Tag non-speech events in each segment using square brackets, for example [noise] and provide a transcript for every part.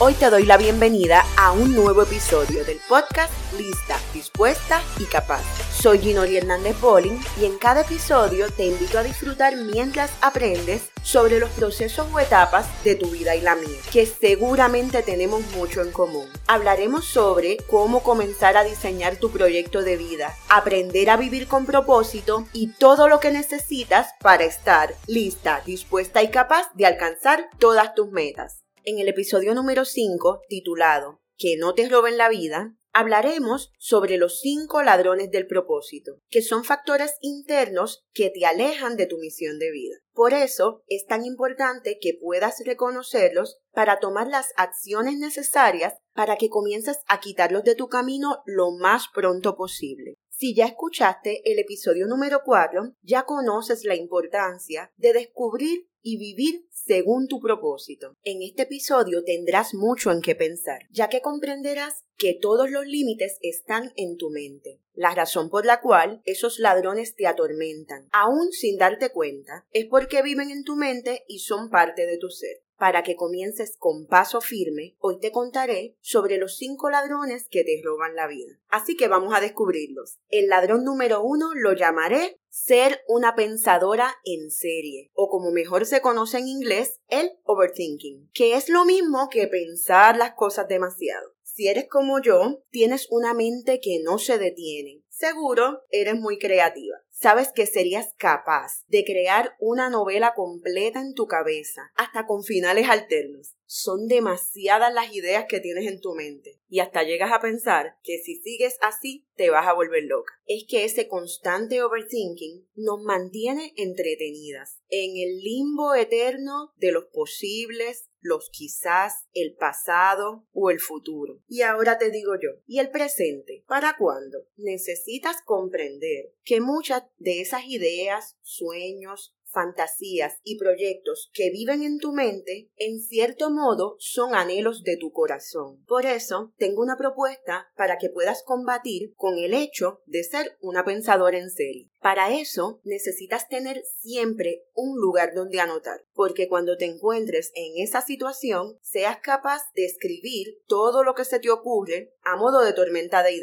Hoy te doy la bienvenida a un nuevo episodio del podcast Lista, Dispuesta y Capaz. Soy Ginori Hernández Bolling y en cada episodio te invito a disfrutar mientras aprendes sobre los procesos o etapas de tu vida y la mía, que seguramente tenemos mucho en común. Hablaremos sobre cómo comenzar a diseñar tu proyecto de vida, aprender a vivir con propósito y todo lo que necesitas para estar lista, dispuesta y capaz de alcanzar todas tus metas. En el episodio número 5, titulado Que no te roben la vida, hablaremos sobre los cinco ladrones del propósito, que son factores internos que te alejan de tu misión de vida. Por eso es tan importante que puedas reconocerlos para tomar las acciones necesarias para que comiences a quitarlos de tu camino lo más pronto posible. Si ya escuchaste el episodio número 4, ya conoces la importancia de descubrir y vivir según tu propósito. En este episodio tendrás mucho en qué pensar, ya que comprenderás que todos los límites están en tu mente. La razón por la cual esos ladrones te atormentan, aún sin darte cuenta, es porque viven en tu mente y son parte de tu ser. Para que comiences con paso firme, hoy te contaré sobre los cinco ladrones que te roban la vida. Así que vamos a descubrirlos. El ladrón número uno lo llamaré ser una pensadora en serie, o como mejor se conoce en inglés, el overthinking, que es lo mismo que pensar las cosas demasiado. Si eres como yo, tienes una mente que no se detiene. Seguro eres muy creativa. Sabes que serías capaz de crear una novela completa en tu cabeza, hasta con finales alternos. Son demasiadas las ideas que tienes en tu mente y hasta llegas a pensar que si sigues así te vas a volver loca. Es que ese constante overthinking nos mantiene entretenidas en el limbo eterno de los posibles, los quizás, el pasado o el futuro. Y ahora te digo yo, ¿y el presente? ¿Para cuándo? Necesitas comprender que muchas de esas ideas, sueños, fantasías y proyectos que viven en tu mente, en cierto modo son anhelos de tu corazón. Por eso, tengo una propuesta para que puedas combatir con el hecho de ser una pensadora en serie. Para eso, necesitas tener siempre un lugar donde anotar, porque cuando te encuentres en esa situación, seas capaz de escribir todo lo que se te ocurre a modo de tormenta de.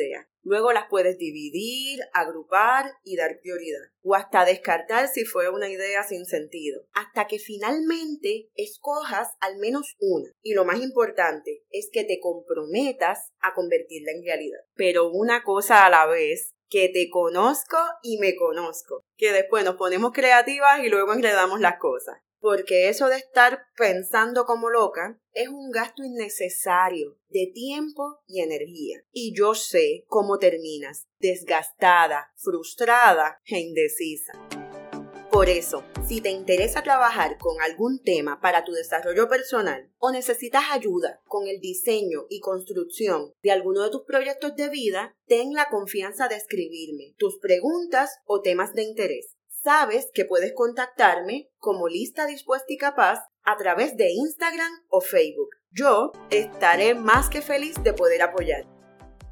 Luego las puedes dividir, agrupar y dar prioridad. O hasta descartar si fue una idea sin sentido. Hasta que finalmente escojas al menos una. Y lo más importante es que te comprometas a convertirla en realidad. Pero una cosa a la vez que te conozco y me conozco. Que después nos ponemos creativas y luego enredamos las cosas porque eso de estar pensando como loca es un gasto innecesario de tiempo y energía. Y yo sé cómo terminas, desgastada, frustrada e indecisa. Por eso, si te interesa trabajar con algún tema para tu desarrollo personal o necesitas ayuda con el diseño y construcción de alguno de tus proyectos de vida, ten la confianza de escribirme tus preguntas o temas de interés sabes que puedes contactarme como lista dispuesta y capaz a través de Instagram o Facebook. Yo estaré más que feliz de poder apoyar.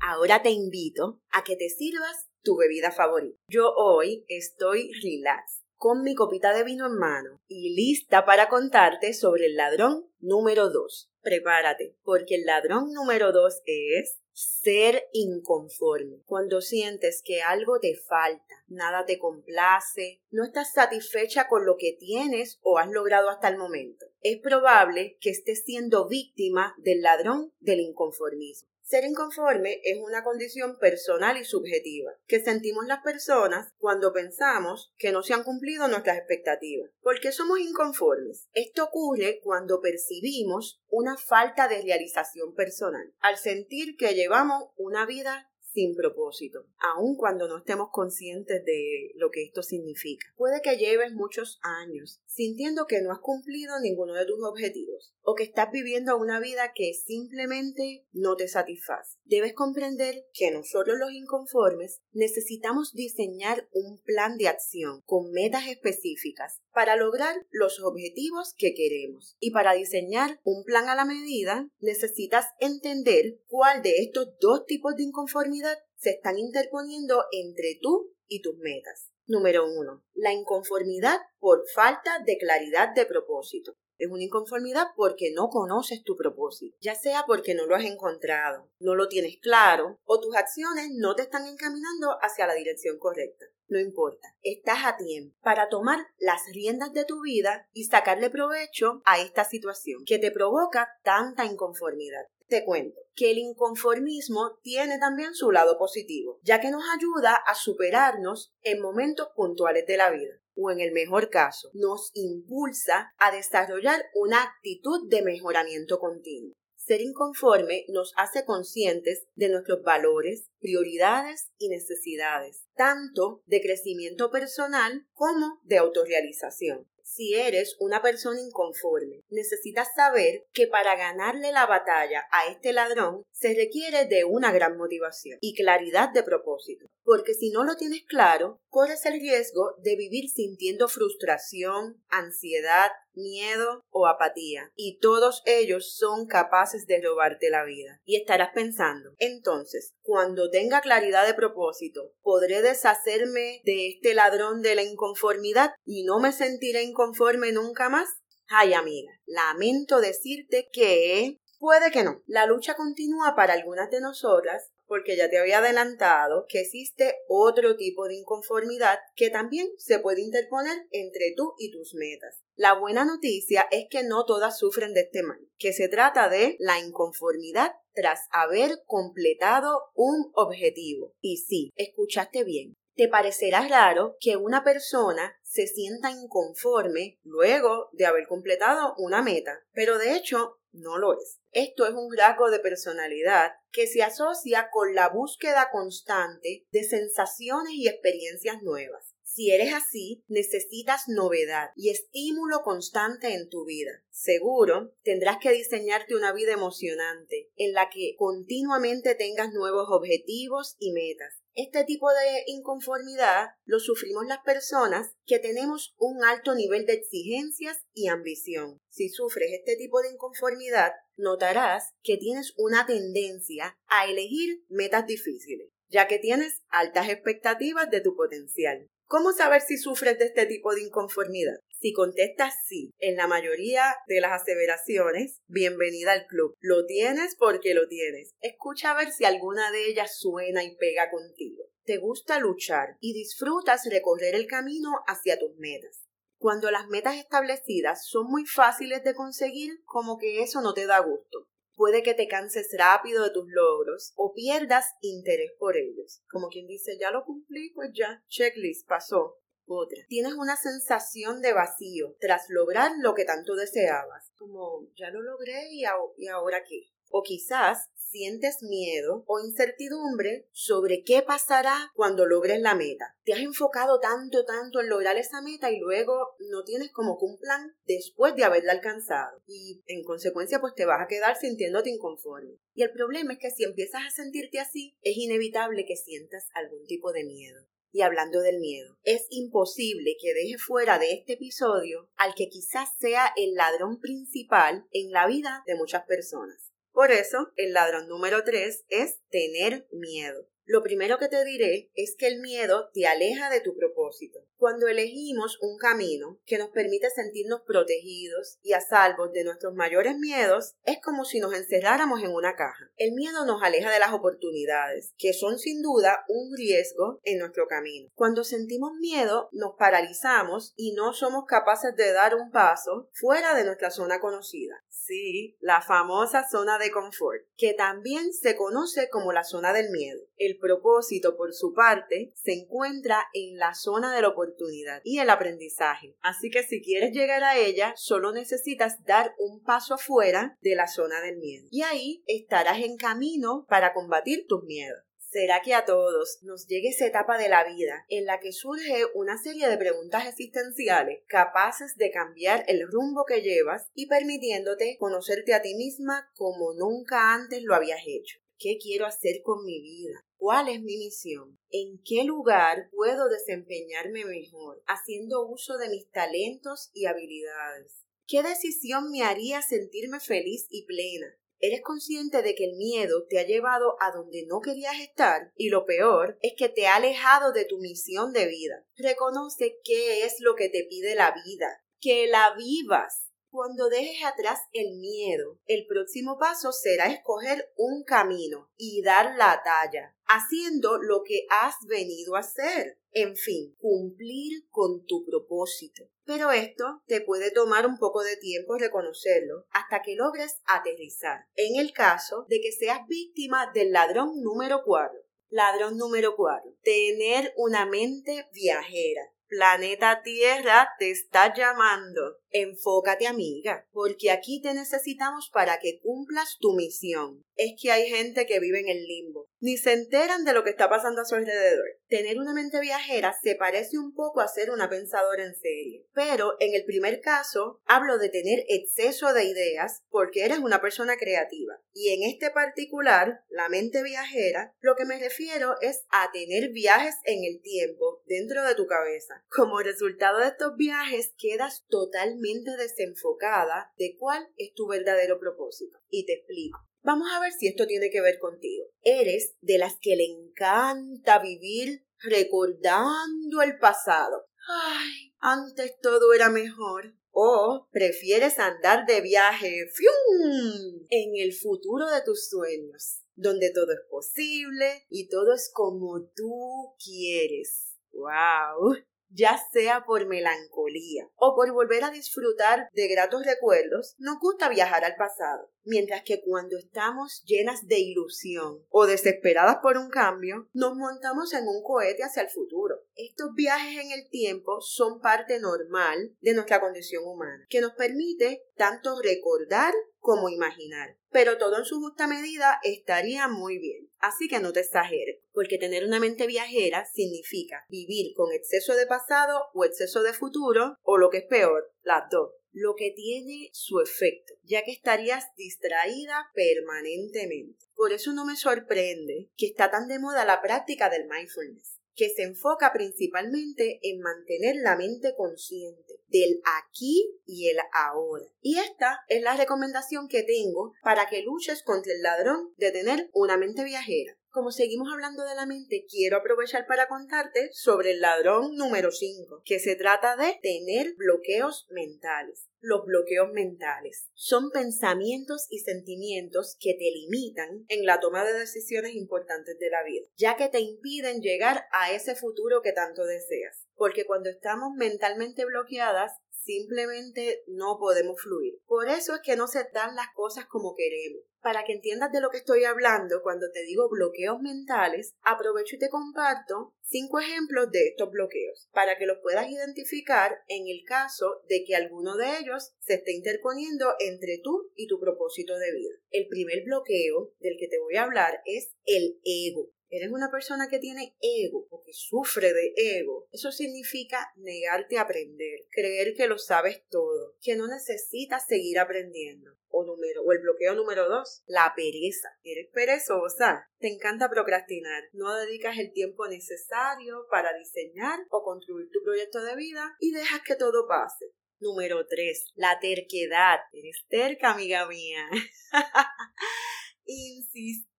Ahora te invito a que te sirvas tu bebida favorita. Yo hoy estoy relax, con mi copita de vino en mano y lista para contarte sobre el ladrón número 2. Prepárate, porque el ladrón número 2 es ser inconforme. Cuando sientes que algo te falta, nada te complace, no estás satisfecha con lo que tienes o has logrado hasta el momento. Es probable que estés siendo víctima del ladrón del inconformismo. Ser inconforme es una condición personal y subjetiva que sentimos las personas cuando pensamos que no se han cumplido nuestras expectativas. ¿Por qué somos inconformes? Esto ocurre cuando percibimos una falta de realización personal, al sentir que llevamos una vida sin propósito, aun cuando no estemos conscientes de lo que esto significa. Puede que lleves muchos años sintiendo que no has cumplido ninguno de tus objetivos o que estás viviendo una vida que simplemente no te satisface. Debes comprender que nosotros los inconformes necesitamos diseñar un plan de acción con metas específicas para lograr los objetivos que queremos. Y para diseñar un plan a la medida necesitas entender cuál de estos dos tipos de inconformidad se están interponiendo entre tú y tus metas. Número 1. La inconformidad por falta de claridad de propósito. Es una inconformidad porque no conoces tu propósito, ya sea porque no lo has encontrado, no lo tienes claro o tus acciones no te están encaminando hacia la dirección correcta. No importa, estás a tiempo para tomar las riendas de tu vida y sacarle provecho a esta situación que te provoca tanta inconformidad. Te cuento que el inconformismo tiene también su lado positivo, ya que nos ayuda a superarnos en momentos puntuales de la vida o en el mejor caso, nos impulsa a desarrollar una actitud de mejoramiento continuo. Ser inconforme nos hace conscientes de nuestros valores, prioridades y necesidades, tanto de crecimiento personal como de autorrealización. Si eres una persona inconforme, necesitas saber que para ganarle la batalla a este ladrón se requiere de una gran motivación y claridad de propósito, porque si no lo tienes claro, corres el riesgo de vivir sintiendo frustración, ansiedad, miedo o apatía, y todos ellos son capaces de robarte la vida. Y estarás pensando, entonces, cuando tenga claridad de propósito, ¿podré deshacerme de este ladrón de la inconformidad y no me sentiré inconforme nunca más? Ay, amiga, lamento decirte que puede que no. La lucha continúa para algunas de nosotras porque ya te había adelantado que existe otro tipo de inconformidad que también se puede interponer entre tú y tus metas. La buena noticia es que no todas sufren de este mal, que se trata de la inconformidad tras haber completado un objetivo. Y sí, escuchaste bien. Te parecerá raro que una persona se sienta inconforme luego de haber completado una meta, pero de hecho no lo es. Esto es un rasgo de personalidad que se asocia con la búsqueda constante de sensaciones y experiencias nuevas. Si eres así, necesitas novedad y estímulo constante en tu vida. Seguro, tendrás que diseñarte una vida emocionante en la que continuamente tengas nuevos objetivos y metas. Este tipo de inconformidad lo sufrimos las personas que tenemos un alto nivel de exigencias y ambición. Si sufres este tipo de inconformidad, notarás que tienes una tendencia a elegir metas difíciles, ya que tienes altas expectativas de tu potencial. ¿Cómo saber si sufres de este tipo de inconformidad? Si contestas sí en la mayoría de las aseveraciones, bienvenida al club. Lo tienes porque lo tienes. Escucha a ver si alguna de ellas suena y pega contigo. Te gusta luchar y disfrutas recorrer el camino hacia tus metas. Cuando las metas establecidas son muy fáciles de conseguir, como que eso no te da gusto puede que te canses rápido de tus logros o pierdas interés por ellos. Como quien dice, ya lo cumplí, pues ya, checklist, pasó. Otra. Tienes una sensación de vacío tras lograr lo que tanto deseabas. Como, ya lo logré y, y ahora qué. O quizás sientes miedo o incertidumbre sobre qué pasará cuando logres la meta. Te has enfocado tanto, tanto en lograr esa meta y luego no tienes como que un plan después de haberla alcanzado. Y en consecuencia pues te vas a quedar sintiéndote inconforme. Y el problema es que si empiezas a sentirte así, es inevitable que sientas algún tipo de miedo. Y hablando del miedo, es imposible que deje fuera de este episodio al que quizás sea el ladrón principal en la vida de muchas personas. Por eso, el ladrón número 3 es tener miedo. Lo primero que te diré es que el miedo te aleja de tu propósito. Cuando elegimos un camino que nos permite sentirnos protegidos y a salvo de nuestros mayores miedos, es como si nos encerráramos en una caja. El miedo nos aleja de las oportunidades, que son sin duda un riesgo en nuestro camino. Cuando sentimos miedo, nos paralizamos y no somos capaces de dar un paso fuera de nuestra zona conocida. Sí, la famosa zona de confort, que también se conoce como la zona del miedo. El propósito, por su parte, se encuentra en la zona de la oportunidad y el aprendizaje. Así que si quieres llegar a ella, solo necesitas dar un paso afuera de la zona del miedo. Y ahí estarás en camino para combatir tus miedos. ¿Será que a todos nos llegue esa etapa de la vida en la que surge una serie de preguntas existenciales capaces de cambiar el rumbo que llevas y permitiéndote conocerte a ti misma como nunca antes lo habías hecho? ¿Qué quiero hacer con mi vida? ¿Cuál es mi misión? ¿En qué lugar puedo desempeñarme mejor haciendo uso de mis talentos y habilidades? ¿Qué decisión me haría sentirme feliz y plena? Eres consciente de que el miedo te ha llevado a donde no querías estar y lo peor es que te ha alejado de tu misión de vida. Reconoce qué es lo que te pide la vida, que la vivas. Cuando dejes atrás el miedo, el próximo paso será escoger un camino y dar la talla, haciendo lo que has venido a hacer. En fin, cumplir con tu propósito. Pero esto te puede tomar un poco de tiempo reconocerlo hasta que logres aterrizar. En el caso de que seas víctima del ladrón número 4. Ladrón número 4. Tener una mente viajera. Planeta Tierra te está llamando. Enfócate, amiga, porque aquí te necesitamos para que cumplas tu misión. Es que hay gente que vive en el limbo, ni se enteran de lo que está pasando a su alrededor. Tener una mente viajera se parece un poco a ser una pensadora en serie, pero en el primer caso hablo de tener exceso de ideas porque eres una persona creativa. Y en este particular, la mente viajera, lo que me refiero es a tener viajes en el tiempo dentro de tu cabeza. Como resultado de estos viajes quedas totalmente desenfocada de cuál es tu verdadero propósito. Y te explico. Vamos a ver si esto tiene que ver contigo. Eres de las que le encanta vivir recordando el pasado. Ay, antes todo era mejor. O prefieres andar de viaje ¡fium! en el futuro de tus sueños, donde todo es posible y todo es como tú quieres. ¡Wow! Ya sea por melancolía o por volver a disfrutar de gratos recuerdos, nos gusta viajar al pasado. Mientras que cuando estamos llenas de ilusión o desesperadas por un cambio, nos montamos en un cohete hacia el futuro. Estos viajes en el tiempo son parte normal de nuestra condición humana, que nos permite tanto recordar como imaginar. Pero todo en su justa medida estaría muy bien. Así que no te exageres, porque tener una mente viajera significa vivir con exceso de pasado o exceso de futuro, o lo que es peor, las dos lo que tiene su efecto, ya que estarías distraída permanentemente. Por eso no me sorprende que está tan de moda la práctica del mindfulness, que se enfoca principalmente en mantener la mente consciente del aquí y el ahora. Y esta es la recomendación que tengo para que luches contra el ladrón de tener una mente viajera. Como seguimos hablando de la mente, quiero aprovechar para contarte sobre el ladrón número 5, que se trata de tener bloqueos mentales. Los bloqueos mentales son pensamientos y sentimientos que te limitan en la toma de decisiones importantes de la vida, ya que te impiden llegar a ese futuro que tanto deseas. Porque cuando estamos mentalmente bloqueadas, simplemente no podemos fluir. Por eso es que no se dan las cosas como queremos. Para que entiendas de lo que estoy hablando cuando te digo bloqueos mentales, aprovecho y te comparto cinco ejemplos de estos bloqueos para que los puedas identificar en el caso de que alguno de ellos se esté interponiendo entre tú y tu propósito de vida. El primer bloqueo del que te voy a hablar es el ego eres una persona que tiene ego o que sufre de ego, eso significa negarte a aprender, creer que lo sabes todo, que no necesitas seguir aprendiendo. O, número, o el bloqueo número dos, la pereza. Eres perezosa, te encanta procrastinar, no dedicas el tiempo necesario para diseñar o construir tu proyecto de vida y dejas que todo pase. Número 3. La terquedad. Eres terca, amiga mía. [laughs]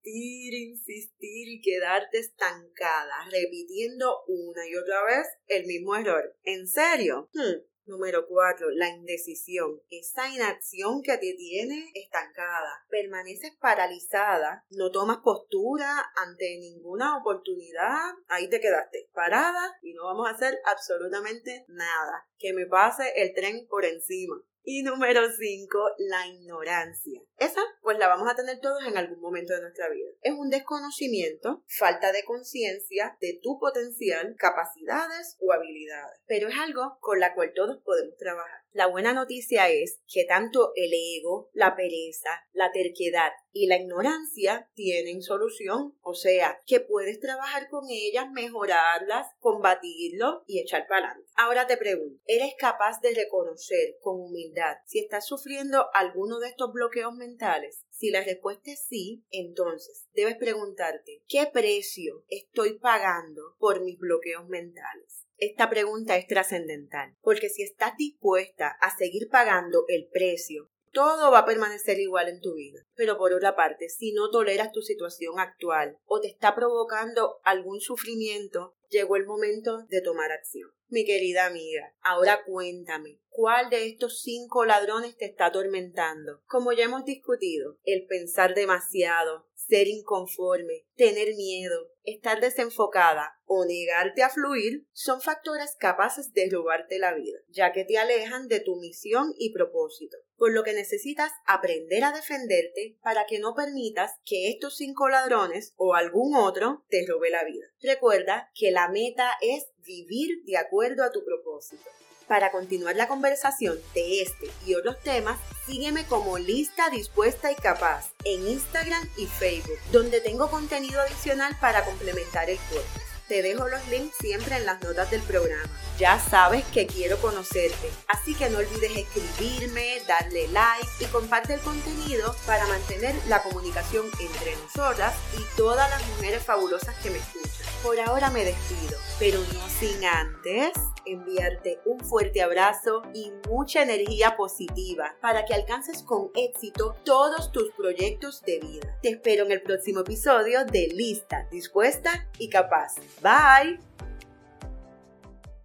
insistir, insistir y quedarte estancada, repitiendo una y otra vez el mismo error. ¿En serio? Hmm. Número 4. La indecisión. Esa inacción que te tiene estancada. Permaneces paralizada. No tomas postura ante ninguna oportunidad. Ahí te quedaste parada y no vamos a hacer absolutamente nada. Que me pase el tren por encima. Y número 5, la ignorancia. Esa, pues la vamos a tener todos en algún momento de nuestra vida. Es un desconocimiento, falta de conciencia de tu potencial, capacidades o habilidades. Pero es algo con la cual todos podemos trabajar. La buena noticia es que tanto el ego, la pereza, la terquedad y la ignorancia tienen solución, o sea, que puedes trabajar con ellas, mejorarlas, combatirlo y echar para. Ahora te pregunto, ¿eres capaz de reconocer con humildad si estás sufriendo alguno de estos bloqueos mentales? Si la respuesta es sí, entonces debes preguntarte, ¿qué precio estoy pagando por mis bloqueos mentales? Esta pregunta es trascendental, porque si estás dispuesta a seguir pagando el precio todo va a permanecer igual en tu vida. Pero por otra parte, si no toleras tu situación actual o te está provocando algún sufrimiento, llegó el momento de tomar acción. Mi querida amiga, ahora cuéntame, ¿cuál de estos cinco ladrones te está atormentando? Como ya hemos discutido, el pensar demasiado, ser inconforme, tener miedo, estar desenfocada o negarte a fluir son factores capaces de robarte la vida, ya que te alejan de tu misión y propósito, por lo que necesitas aprender a defenderte para que no permitas que estos cinco ladrones o algún otro te robe la vida. Recuerda que la meta es vivir de acuerdo a tu propósito. Para continuar la conversación de este y otros temas, sígueme como Lista Dispuesta y Capaz en Instagram y Facebook, donde tengo contenido adicional para complementar el cuerpo. Te dejo los links siempre en las notas del programa. Ya sabes que quiero conocerte, así que no olvides escribirme, darle like y comparte el contenido para mantener la comunicación entre nosotras y todas las mujeres fabulosas que me escuchan. Por ahora me despido, pero no sin antes enviarte un fuerte abrazo y mucha energía positiva para que alcances con éxito todos tus proyectos de vida. Te espero en el próximo episodio de Lista, Dispuesta y Capaz. Bye.